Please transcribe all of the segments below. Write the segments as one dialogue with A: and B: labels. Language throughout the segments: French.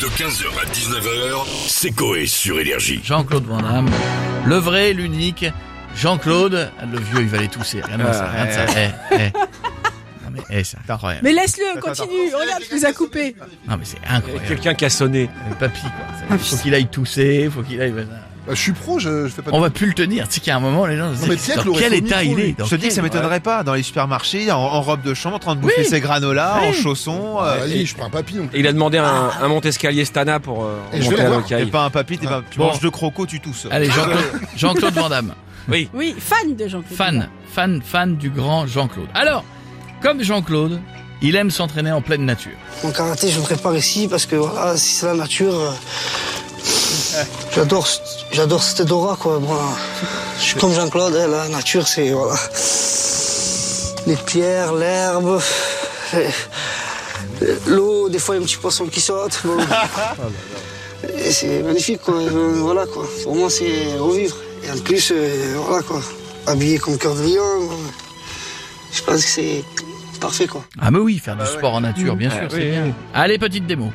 A: De 15h à 19h, c'est Coé sur Énergie.
B: Jean-Claude Van Damme, le vrai, l'unique, Jean-Claude, le vieux, il va les tousser.
C: Ah,
B: ça, regarde ça. Eh, eh. Non mais, eh, c'est incroyable.
D: Mais laisse-le, continue, regarde, tu nous as coupé.
B: Non mais c'est incroyable.
C: Quelqu'un qui a sonné.
B: Le papy, quoi. Faut qu'il aille tousser, faut qu'il aille...
E: Bah, je suis pro, je, je fais pas de...
B: On va plus le tenir. Tu sais qu'il y a un moment, les gens se
E: mais
B: disent,
E: Pierre
B: dans quel état
E: micro,
B: il
E: lui.
B: est dans
F: Je te dis que ça
B: quel-
F: m'étonnerait pas dans les supermarchés, en, en robe de chambre, en train de bouffer
B: Oui.
F: ses granolas, en
B: Oui.
F: chaussons.
E: Ah,
F: euh,
E: Vas-y,
F: et,
E: je suis pas un.
C: Et il a demandé un, un monte-escalier Stana pour euh,
E: Et je
C: monter
F: t'es pas un papy, t'es pas, tu
B: Bon.
F: manges de croco, tu tousses.
B: Allez, Jean-Claude Jean-Claude Van Damme.
C: Oui.
D: Oui, fan de Jean-Claude.
B: Fan, fan, fan du grand Jean-Claude. Alors, comme Jean-Claude, il aime s'entraîner en pleine nature.
G: Mon karaté, je le prépare ici parce que voilà, si c'est la nature, euh, j'adore, j'adore cette aura quoi. Moi, je suis comme Jean-Claude, hein, la nature, c'est voilà, les pierres, l'herbe, les- l'eau. Des fois, il y a un petit poisson qui saute. bon. C'est magnifique quoi. Euh, Voilà quoi. Pour moi, c'est revivre. Et en plus, euh, voilà quoi, habillé comme cœur de lion. euh, Je pense que c'est parfait quoi.
B: Ah mais oui, faire du sport en nature, bien sûr, c'est
C: oui,
B: bien. Allez, petite démo.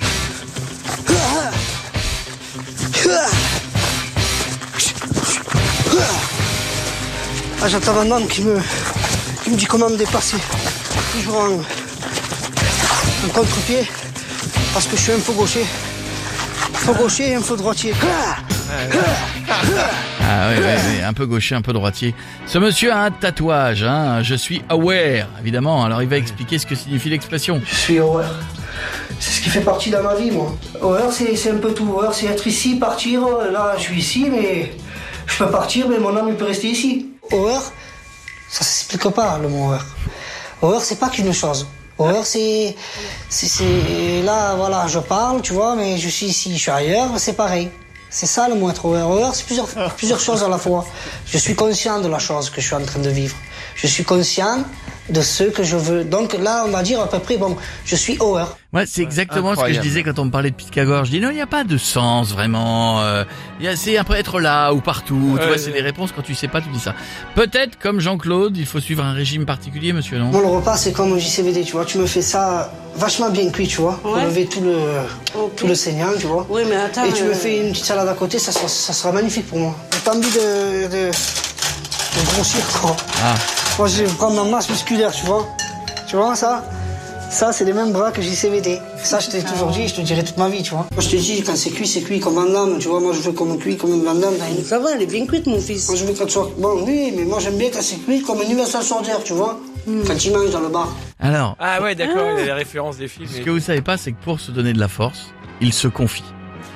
G: Ah, j'entends un homme qui me, qui me dit comment me dépasser. Toujours en, en contre-pied, parce que je suis un peu gaucher. Un peu gaucher et un peu droitier.
B: Ah oui, oui, oui, un peu gaucher, un peu droitier. Ce monsieur a un tatouage, hein. Je suis aware, évidemment. Alors il va expliquer ce que signifie l'expression.
G: Je suis horreur. C'est ce qui fait partie de ma vie, moi. Horreur, c'est un peu tout. Horreur, c'est être ici, partir. Là, je suis ici, mais je peux partir, mais mon âme, il peut rester ici. Horreur, ça s'explique pas, le mot horreur. Horreur, c'est pas qu'une chose. Horreur, c'est. c'est- Là, voilà, je parle, tu vois, mais je suis ici, je suis ailleurs, c'est pareil. C'est ça le mot être horreur. Horreur, c'est plusieurs, plusieurs choses à la fois. Je suis conscient de la chose que je suis en train de vivre. Je suis conscient de ce que je veux. Donc là, on va dire à peu près, bon, je suis horreur.
B: Ouais, c'est exactement ce que je disais quand on me parlait de Pythagore. Je dis non, il n'y a pas de sens vraiment. Euh, c'est après être là ou partout. tu vois, c'est des réponses quand tu sais pas, tu dis ça. Peut-être comme Jean-Claude, il faut suivre un régime particulier, monsieur, non?
G: Moi, le repas, c'est comme au JCVD, tu vois. Tu me fais ça vachement bien cuit, tu vois. Pour
H: Ouais.
G: lever tout le,
H: Ok.
G: tout le saignant, tu vois.
H: Oui, mais attends.
G: Et tu me
H: euh,
G: fais une petite salade à côté, ça sera, ça sera magnifique pour moi. Pas envie de, de, de grossir, quoi.
B: Ah,
G: Moi, je vais prendre ma masse musculaire, tu vois. Tu vois, ça Ça, c'est les mêmes bras que JCVD. Ça, je t'ai toujours dit, je te dirai toute ma vie, tu vois. Moi, je te dis, quand c'est cuit, c'est cuit comme Van Damme, tu vois. Moi, je veux qu'on me cuit comme une Van Damme. dans une-
H: Ça va, elle est bien cuite, mon fils.
G: Moi, je veux qu'elle soit... Bon, oui, mais moi, j'aime bien quand c'est cuit comme une Universal Soldier, tu vois. Quand il mange dans le bar.
B: alors,
C: Ah ouais, d'accord, il a les références des films.
B: ce que vous savez pas, c'est que pour se donner de la force, il se confie.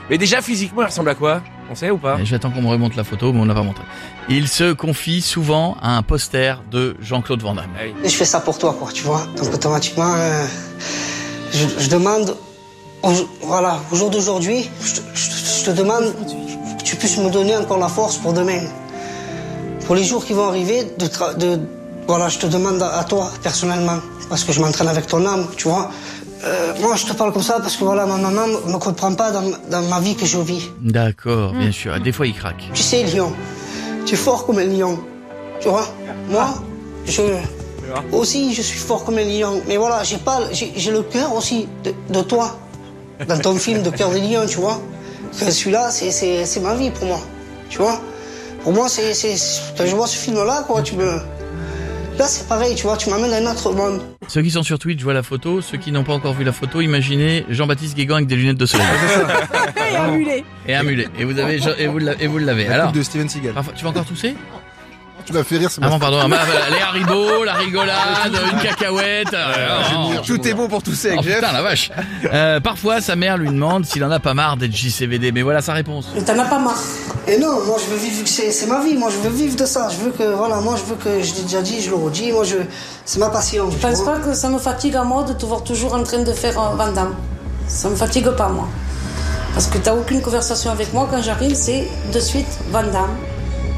C: Mais déjà, physiquement, il ressemble à quoi? On sait ou pas?
B: J'attends qu'on me remonte la photo, mais on l'a pas montré. Il se confie souvent à un poster de Jean-Claude Van Damme.
C: Ah oui.
G: Je fais ça pour toi, quoi, tu vois. Donc automatiquement, euh, je, je demande, au, voilà, au jour d'aujourd'hui, je, te- je te- je te demande que tu puisses me donner encore la force pour demain. Pour les jours qui vont arriver, de, voilà, je te demande à, à toi, personnellement, parce que je m'entraîne avec ton âme, tu vois. Euh, moi, je te parle comme ça parce que voilà, ma maman ne me comprend pas dans, dans ma vie que je vis.
B: D'accord, bien sûr. Des fois, il craque.
G: Tu sais, lion, tu es fort comme un lion. Tu vois Moi, je. Aussi, je suis fort comme un lion. Mais voilà, j'ai pas, j'ai le cœur aussi de, de toi. Dans ton film de cœur des lions, tu vois. Que celui-là, c'est- c'est c'est ma vie pour moi. Tu vois Pour moi, c'est. c'est- Quand je vois ce film-là, quoi, tu me. Là, c'est pareil, tu vois, tu m'amènes à un autre monde.
B: Ceux qui sont sur Twitch voient la photo. Ceux qui n'ont pas encore vu la photo, imaginez Jean-Baptiste Guégan avec des lunettes de soleil
D: Et un mulet.
B: et un mulet. Et vous avez, et vous l'avez- et vous l'avez.
F: La
B: Alors,
F: de Steven Seagal.
B: parfois, tu vas encore tousser?
E: Tu m'as fait rire, c'est
B: Ah bon, pardon. Ah, bah, bah, les haribots, la rigolade, une cacahuète. euh, oh,
F: Tout est bon pour tousser
B: Oh
F: avec Jeff.
B: putain la vache euh, Parfois sa mère lui demande s'il en a pas marre d'être JCVD Mais voilà sa réponse
H: Mais t'en as pas marre.
G: Et non, moi je veux vivre, c'est c'est ma vie, moi je veux vivre de ça. Je veux que, voilà, moi je veux que, je l'ai déjà dit, je le redis, moi je, c'est ma passion.
H: Je
G: tu
H: pense
G: vois.
H: pas que ça me fatigue à moi de te voir toujours en train de faire un Van Damme. Ça me fatigue pas, moi. Parce que t'as aucune conversation avec moi quand j'arrive, c'est de suite Van Damme.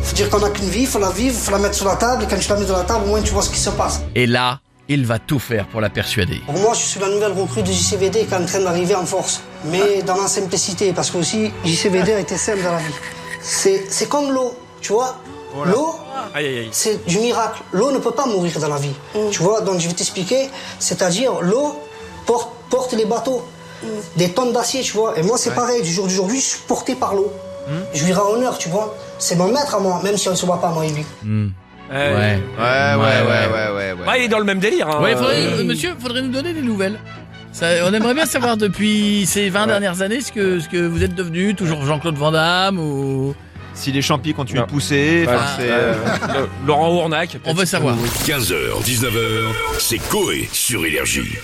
G: Faut dire qu'on a qu'une vie, faut la vivre, faut la mettre sur la table, et quand tu la mets sur la table, au moins tu vois ce qui se passe.
B: Et là, il va tout faire pour la persuader
G: Pour moi, je suis la nouvelle recrue du JCVD qui est en train d'arriver en force. Mais dans la simplicité, parce que aussi, JCVD a été simple dans la vie. C'est c'est comme l'eau, tu vois. L'eau,
C: aïe.
G: c'est du miracle. L'eau ne peut pas mourir dans la vie. Tu vois, donc je vais t'expliquer. C'est-à-dire, l'eau porte, porte les bateaux. des tonnes d'acier, tu vois. Et moi, c'est pareil, du jour d'aujourd'hui, je suis porté par l'eau. Je lui rends honneur, tu vois. C'est mon maître à moi, même si on ne se voit pas, moi et lui.
B: Hmm.
C: Ouais.
B: Ouais.
F: Ouais, ouais, ouais, ouais, ouais, ouais.
C: Bah, il est dans le même délire. Hein.
B: Ouais, faudrait-
C: Euh,
B: monsieur, faudrait nous donner des nouvelles. Ça, on aimerait bien savoir depuis ces 20 dernières années ce que, ce que vous êtes devenu, toujours Jean-Claude Van Damme ou...
F: Si les champis continuent de pousser, enfin, euh,
C: euh, Laurent Ournac.
B: On veut savoir.
A: 15h, 19h, c'est Coé sur Énergie.